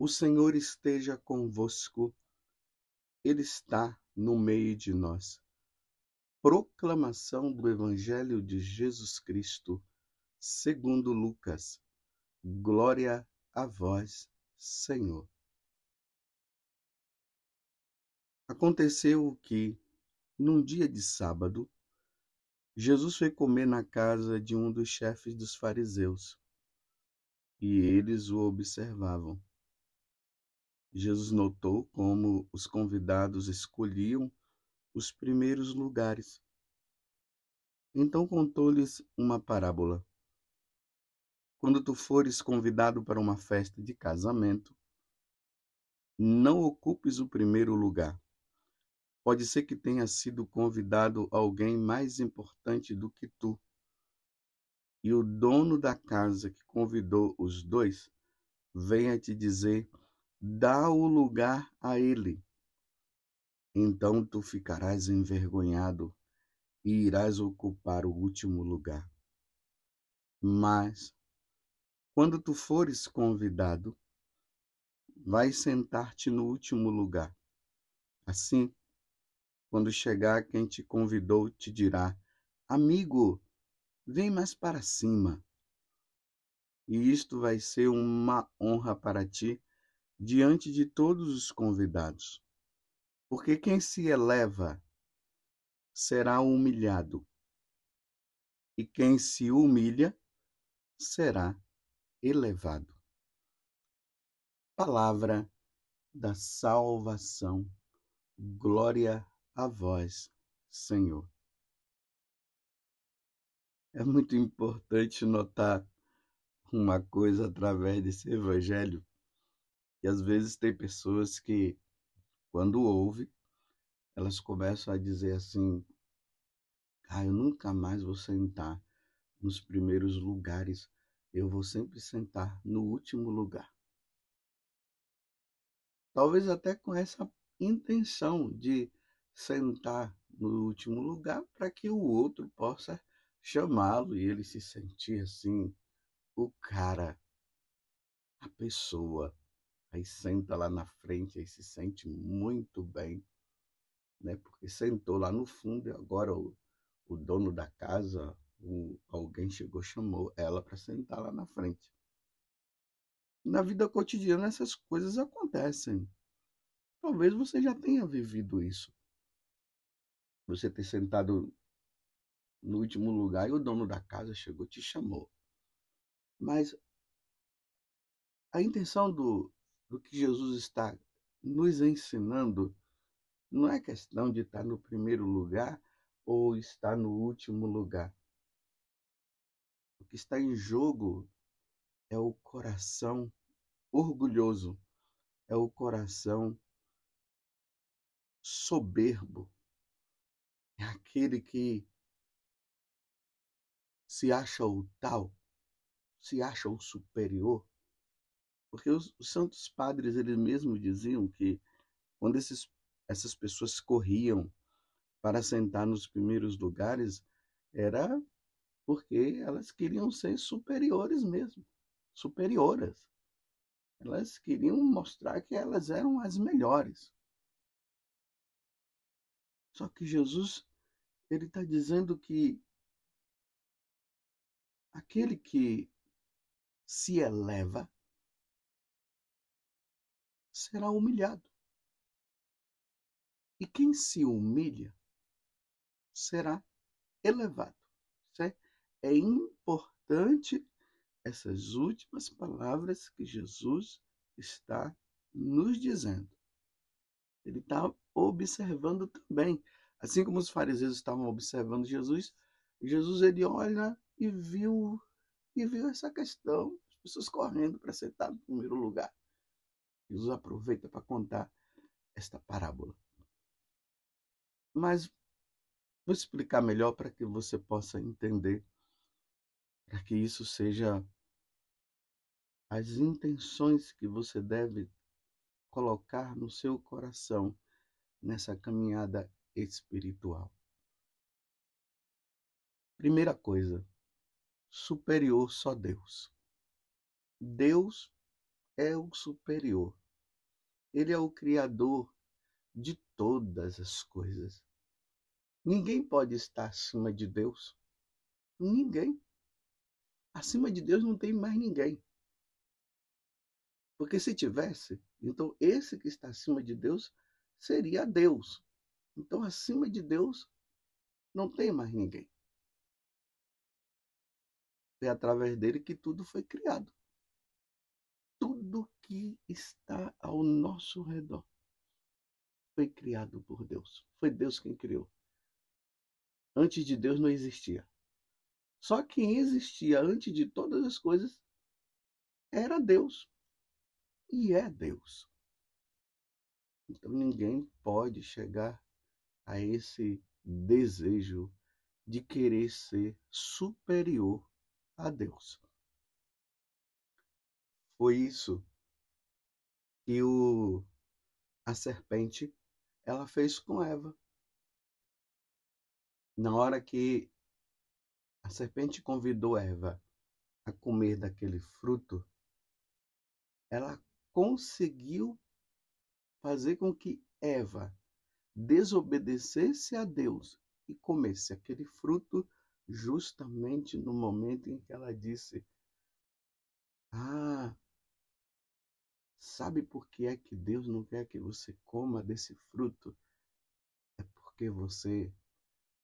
O Senhor esteja convosco, Ele está no meio de nós. Proclamação do Evangelho de Jesus Cristo, segundo Lucas. Glória a vós, Senhor. Aconteceu que, num dia de sábado, Jesus foi comer na casa de um dos chefes dos fariseus, e eles o observavam. Jesus notou como os convidados escolhiam os primeiros lugares. Então contou-lhes uma parábola. Quando tu fores convidado para uma festa de casamento, não ocupes o primeiro lugar. Pode ser que tenha sido convidado alguém mais importante do que tu. E o dono da casa que convidou os dois venha te dizer dá o lugar a ele. Então tu ficarás envergonhado e irás ocupar o último lugar. Mas, quando tu fores convidado, vai sentar-te no último lugar. Assim, quando chegar quem te convidou, te dirá: Amigo, vem mais para cima. E isto vai ser uma honra para ti diante de todos os convidados. Porque quem se eleva será humilhado, e quem se humilha será elevado. Palavra da salvação. Glória a vós, Senhor. É muito importante notar uma coisa através desse evangelho e às vezes tem pessoas que, quando ouvem, elas começam a dizer assim: ah, eu nunca mais vou sentar nos primeiros lugares, eu vou sempre sentar no último lugar. Talvez até com essa intenção de sentar no último lugar para que o outro possa chamá-lo e ele se sentir assim, o cara, a pessoa aí senta lá na frente, aí se sente muito bem, né? Porque sentou lá no fundo e agora o, o dono da casa, o, alguém chegou, chamou ela para sentar lá na frente. Na vida cotidiana essas coisas acontecem. Talvez você já tenha vivido isso. Você ter sentado no último lugar e o dono da casa chegou te chamou. Mas a intenção do, do que Jesus está nos ensinando não é questão de estar no primeiro lugar ou estar no último lugar. O que está em jogo é o coração orgulhoso, é o coração soberbo, é aquele que se acha o tal, se acha o superior, porque os, os santos padres, eles mesmos diziam que quando esses, essas pessoas corriam para sentar nos primeiros lugares, era porque elas queriam ser superiores mesmo, superioras. Elas queriam mostrar que elas eram as melhores. Só que Jesus, ele está dizendo que aquele que se eleva será humilhado. E quem se humilha será elevado. É, é importante essas últimas palavras que Jesus está nos dizendo. Ele está observando também, assim como os fariseus estavam observando Jesus, Jesus ele olha e viu e viu essa questão, as pessoas correndo para sentar no primeiro lugar. Jesus aproveita para contar esta parábola. Mas vou explicar melhor para que você possa entender, para que isso seja as intenções que você deve colocar no seu coração nessa caminhada espiritual. Primeira coisa, superior só Deus. Deus é o superior. Ele é o criador de todas as coisas. Ninguém pode estar acima de Deus. Ninguém. Acima de Deus não tem mais ninguém. Porque se tivesse, então esse que está acima de Deus seria Deus. Então, acima de Deus, não tem mais ninguém. É através dele que tudo foi criado. Que está ao nosso redor foi criado por Deus. Foi Deus quem criou. Antes de Deus não existia. Só quem existia antes de todas as coisas era Deus e é Deus. Então ninguém pode chegar a esse desejo de querer ser superior a Deus. Foi isso que o, a serpente ela fez com Eva. Na hora que a serpente convidou Eva a comer daquele fruto, ela conseguiu fazer com que Eva desobedecesse a Deus e comesse aquele fruto justamente no momento em que ela disse: Ah, sabe por que é que Deus não quer que você coma desse fruto? É porque você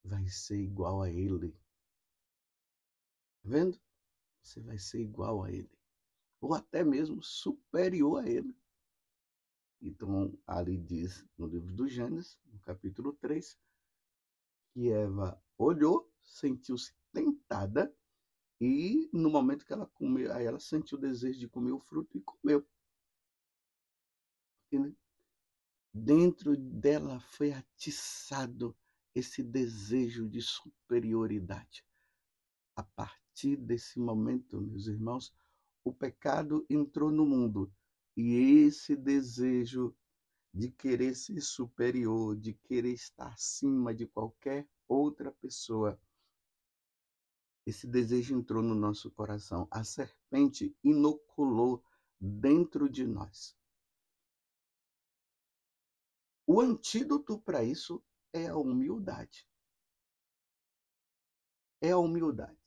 vai ser igual a Ele. Tá vendo? Você vai ser igual a Ele ou até mesmo superior a ele. Então, ali diz no livro do Gênesis, no capítulo 3, que Eva olhou, sentiu-se tentada e no momento que ela comeu, aí ela sentiu o desejo de comer o fruto e comeu. E dentro dela foi atiçado esse desejo de superioridade. A partir desse momento, meus irmãos, o pecado entrou no mundo e esse desejo de querer ser superior, de querer estar acima de qualquer outra pessoa, esse desejo entrou no nosso coração. A serpente inoculou dentro de nós. O antídoto para isso é a humildade. É a humildade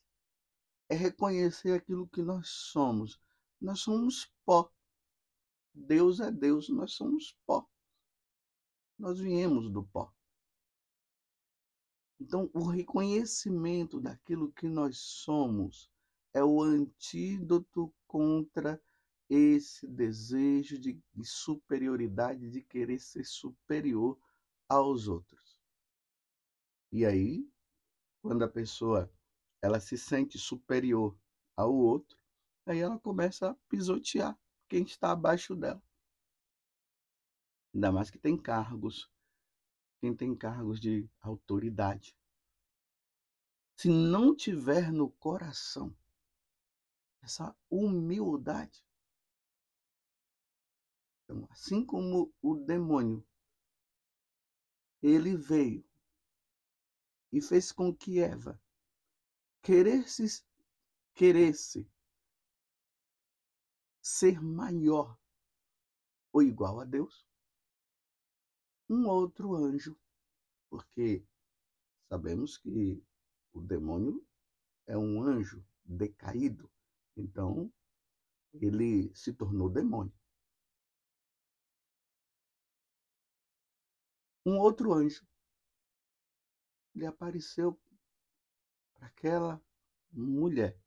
é reconhecer aquilo que nós somos. Nós somos pó. Deus é Deus, nós somos pó. Nós viemos do pó. Então, o reconhecimento daquilo que nós somos é o antídoto contra esse desejo de, de superioridade, de querer ser superior aos outros. E aí, quando a pessoa ela se sente superior ao outro, aí ela começa a pisotear quem está abaixo dela. Ainda mais que tem cargos, quem tem cargos de autoridade. Se não tiver no coração essa humildade, assim como o demônio, ele veio e fez com que Eva queresse, queresse ser maior ou igual a Deus, um outro anjo, porque sabemos que o demônio é um anjo decaído, então ele se tornou demônio. Um outro anjo lhe apareceu para aquela mulher,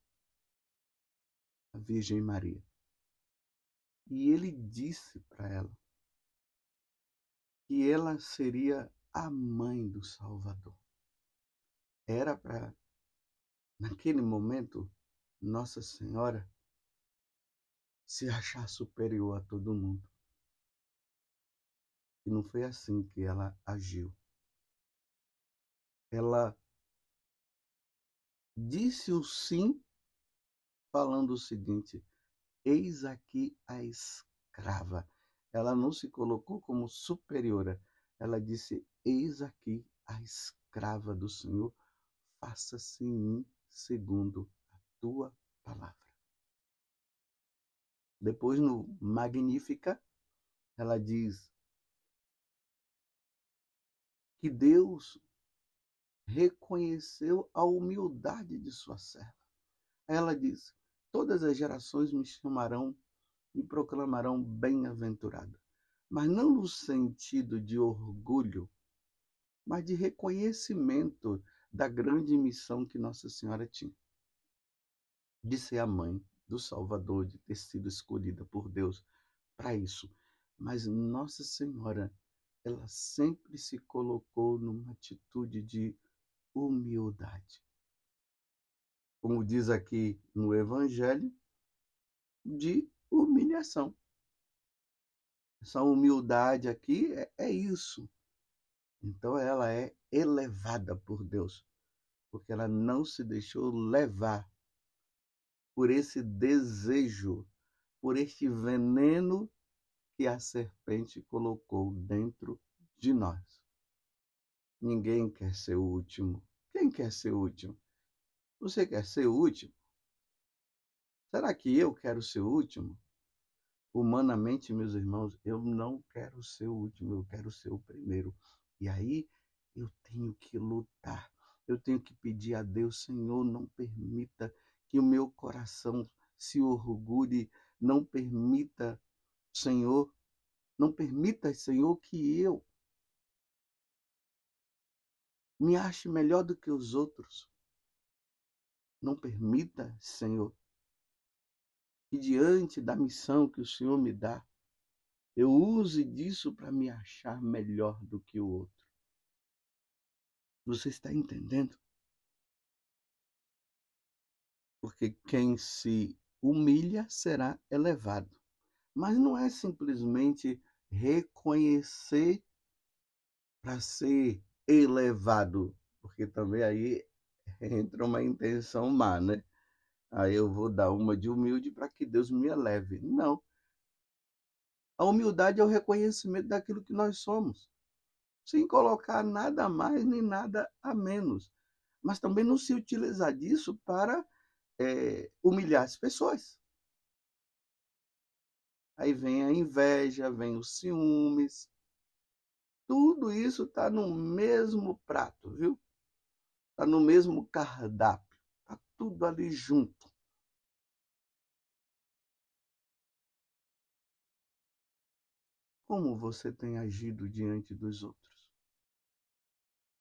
a Virgem Maria. E ele disse para ela que ela seria a mãe do Salvador. Era para, naquele momento, Nossa Senhora se achar superior a todo mundo. E não foi assim que ela agiu. Ela disse o sim, falando o seguinte: Eis aqui a escrava. Ela não se colocou como superiora. Ela disse: Eis aqui a escrava do Senhor. Faça-se em mim segundo a tua palavra. Depois, no Magnífica, ela diz que Deus reconheceu a humildade de sua serva. Ela diz: Todas as gerações me chamarão, me proclamarão bem-aventurada. Mas não no sentido de orgulho, mas de reconhecimento da grande missão que Nossa Senhora tinha de ser a mãe do Salvador, de ter sido escolhida por Deus para isso. Mas Nossa Senhora, ela sempre se colocou numa atitude de humildade. Como diz aqui no Evangelho, de humilhação. Essa humildade aqui é, é isso. Então ela é elevada por Deus, porque ela não se deixou levar por esse desejo, por este veneno que a serpente colocou dentro de nós. Ninguém quer ser o último. Quem quer ser o último? Você quer ser o último? Será que eu quero ser o último? Humanamente, meus irmãos, eu não quero ser o último, eu quero ser o primeiro. E aí eu tenho que lutar. Eu tenho que pedir a Deus, Senhor, não permita que o meu coração se orgulhe, não permita, Senhor, não permita, Senhor, que eu me ache melhor do que os outros. Não permita, Senhor, que diante da missão que o Senhor me dá, eu use disso para me achar melhor do que o outro. Você está entendendo? porque quem se humilha será elevado. Mas não é simplesmente reconhecer para ser elevado, porque também aí entra uma intenção má, né? Aí eu vou dar uma de humilde para que Deus me eleve. Não. A humildade é o reconhecimento daquilo que nós somos, sem colocar nada a mais nem nada a menos. Mas também não se utilizar disso para é, humilhar as pessoas. Aí vem a inveja, vem os ciúmes. Tudo isso está no mesmo prato, viu? Está no mesmo cardápio. Está tudo ali junto. Como você tem agido diante dos outros?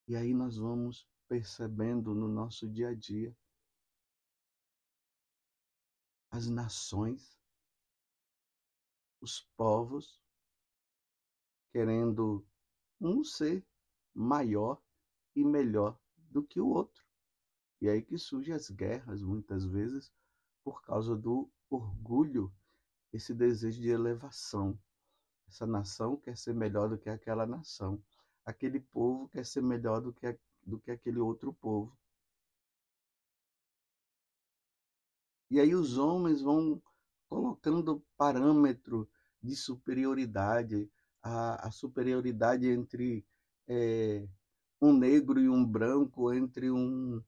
E aí nós vamos percebendo no nosso dia a dia as nações, os povos, querendo um ser maior e melhor do que o outro. E aí que surgem as guerras, muitas vezes, por causa do orgulho, esse desejo de elevação. Essa nação quer ser melhor do que aquela nação. Aquele povo quer ser melhor do que, do que aquele outro povo. E aí os homens vão colocando parâmetro de superioridade, a, a superioridade entre é, um negro e um branco, entre um,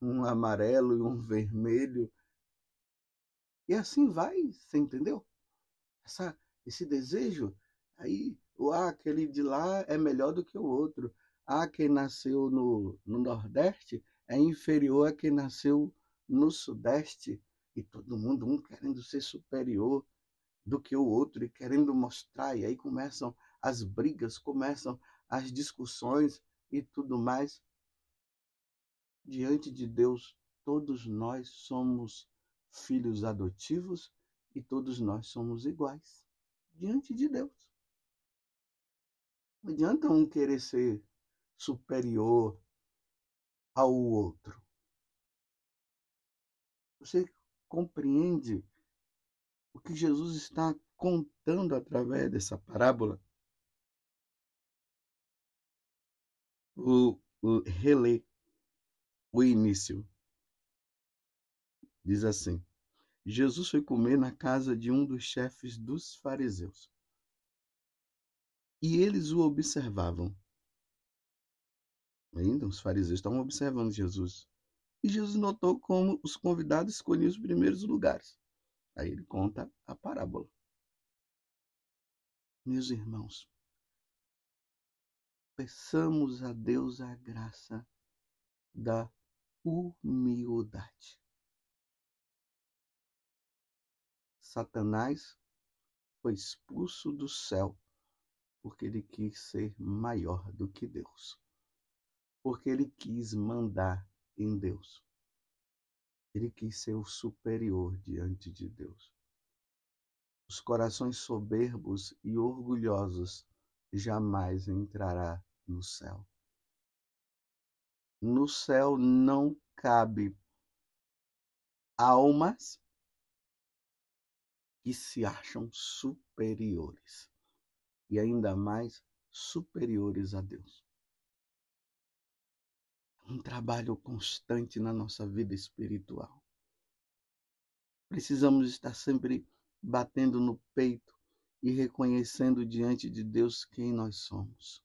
um amarelo e um vermelho. E assim vai, você entendeu? Essa, esse desejo. Aí, ah, aquele de lá é melhor do que o outro. Ah, quem nasceu no, no Nordeste é inferior a quem nasceu no Sudeste e todo mundo, um querendo ser superior do que o outro e querendo mostrar, e aí começam as brigas, começam as discussões e tudo mais. Diante de Deus, todos nós somos filhos adotivos e todos nós somos iguais diante de Deus. Não adianta um querer ser superior ao outro. Você compreende o que Jesus está contando através dessa parábola, o, o relê o início. Diz assim: Jesus foi comer na casa de um dos chefes dos fariseus. E eles o observavam. Ainda os fariseus estavam observando Jesus. E Jesus notou como os convidados escolhiam os primeiros lugares. Aí ele conta a parábola. Meus irmãos, peçamos a Deus a graça da humildade. Satanás foi expulso do céu porque ele quis ser maior do que Deus. Porque ele quis mandar em Deus. Ele quis ser o superior diante de Deus. Os corações soberbos e orgulhosos jamais entrará no céu. No céu não cabe almas que se acham superiores e ainda mais superiores a Deus. Um trabalho constante na nossa vida espiritual. Precisamos estar sempre batendo no peito e reconhecendo diante de Deus quem nós somos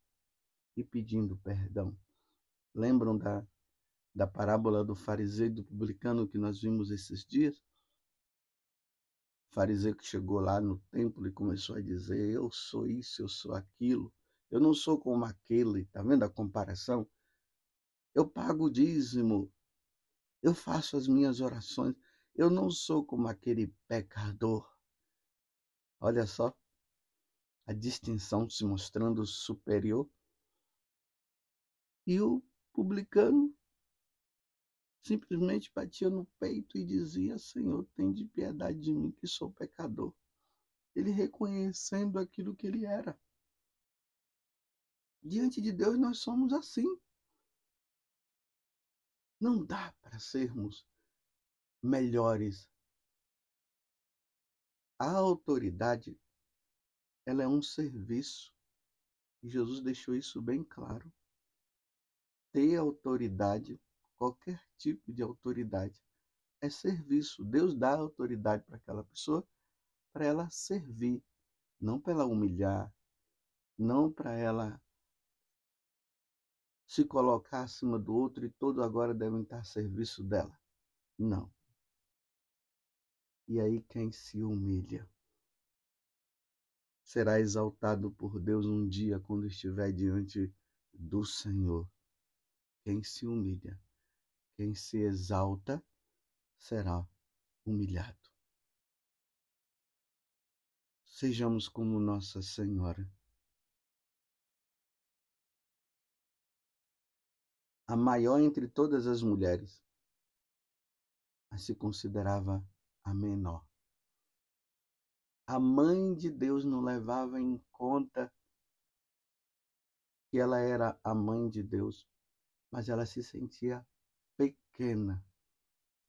e pedindo perdão. Lembram da, da parábola do fariseu e do publicano que nós vimos esses dias? fariseu que chegou lá no templo e começou a dizer: Eu sou isso, eu sou aquilo, eu não sou como aquele. Está vendo a comparação? Eu pago o dízimo, eu faço as minhas orações, eu não sou como aquele pecador. Olha só a distinção se mostrando superior. E o publicano simplesmente batia no peito e dizia: Senhor, tem de piedade de mim que sou pecador. Ele reconhecendo aquilo que ele era. Diante de Deus nós somos assim. Não dá para sermos melhores. A autoridade, ela é um serviço. E Jesus deixou isso bem claro. Ter autoridade qualquer tipo de autoridade. É serviço. Deus dá autoridade para aquela pessoa para ela servir, não para ela humilhar, não para ela se colocar acima do outro e todos agora devem estar a serviço dela. Não. E aí quem se humilha será exaltado por Deus um dia quando estiver diante do Senhor. Quem se humilha quem se exalta será humilhado. Sejamos como Nossa Senhora. A maior entre todas as mulheres, mas se considerava a menor. A mãe de Deus não levava em conta que ela era a mãe de Deus, mas ela se sentia pequena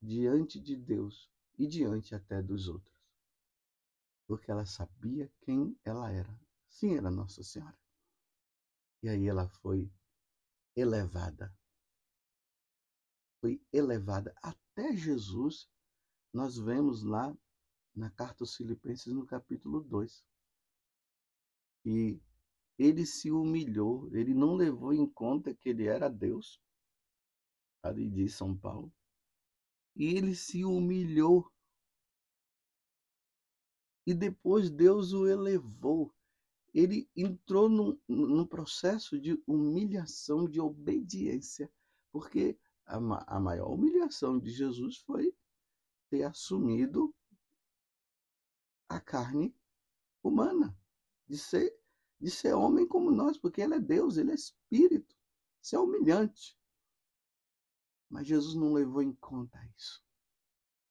diante de Deus e diante até dos outros. Porque ela sabia quem ela era. Sim, era Nossa Senhora. E aí ela foi elevada. Foi elevada até Jesus. Nós vemos lá na carta aos Filipenses, no capítulo 2. E ele se humilhou, ele não levou em conta que ele era Deus, ali de São Paulo. E ele se humilhou. E depois Deus o elevou. Ele entrou num, num processo de humilhação, de obediência, porque a, a maior humilhação de Jesus foi ter assumido a carne humana, de ser, de ser homem como nós, porque ele é Deus, ele é espírito. Isso é humilhante. Mas Jesus não levou em conta isso.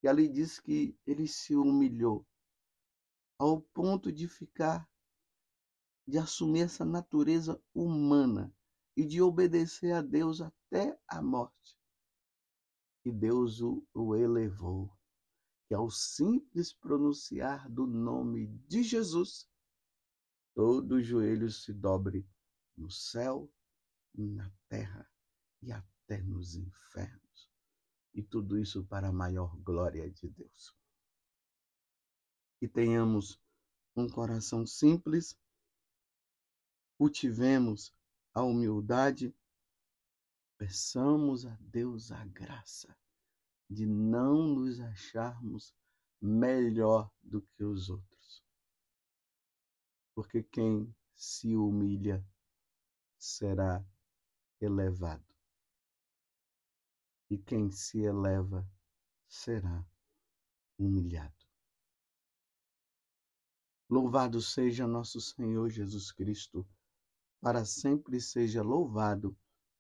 E ali diz que ele se humilhou ao ponto de ficar, de assumir essa natureza humana e de obedecer a Deus até a morte. E Deus o, o elevou, que ao simples pronunciar do nome de Jesus, todo joelho se dobre no céu, na terra e até nos infernos. E tudo isso para a maior glória de Deus. Que tenhamos um coração simples, cultivemos a humildade, peçamos a Deus a graça de não nos acharmos melhor do que os outros. Porque quem se humilha será elevado, e quem se eleva será humilhado. Louvado seja nosso Senhor Jesus Cristo, para sempre seja louvado,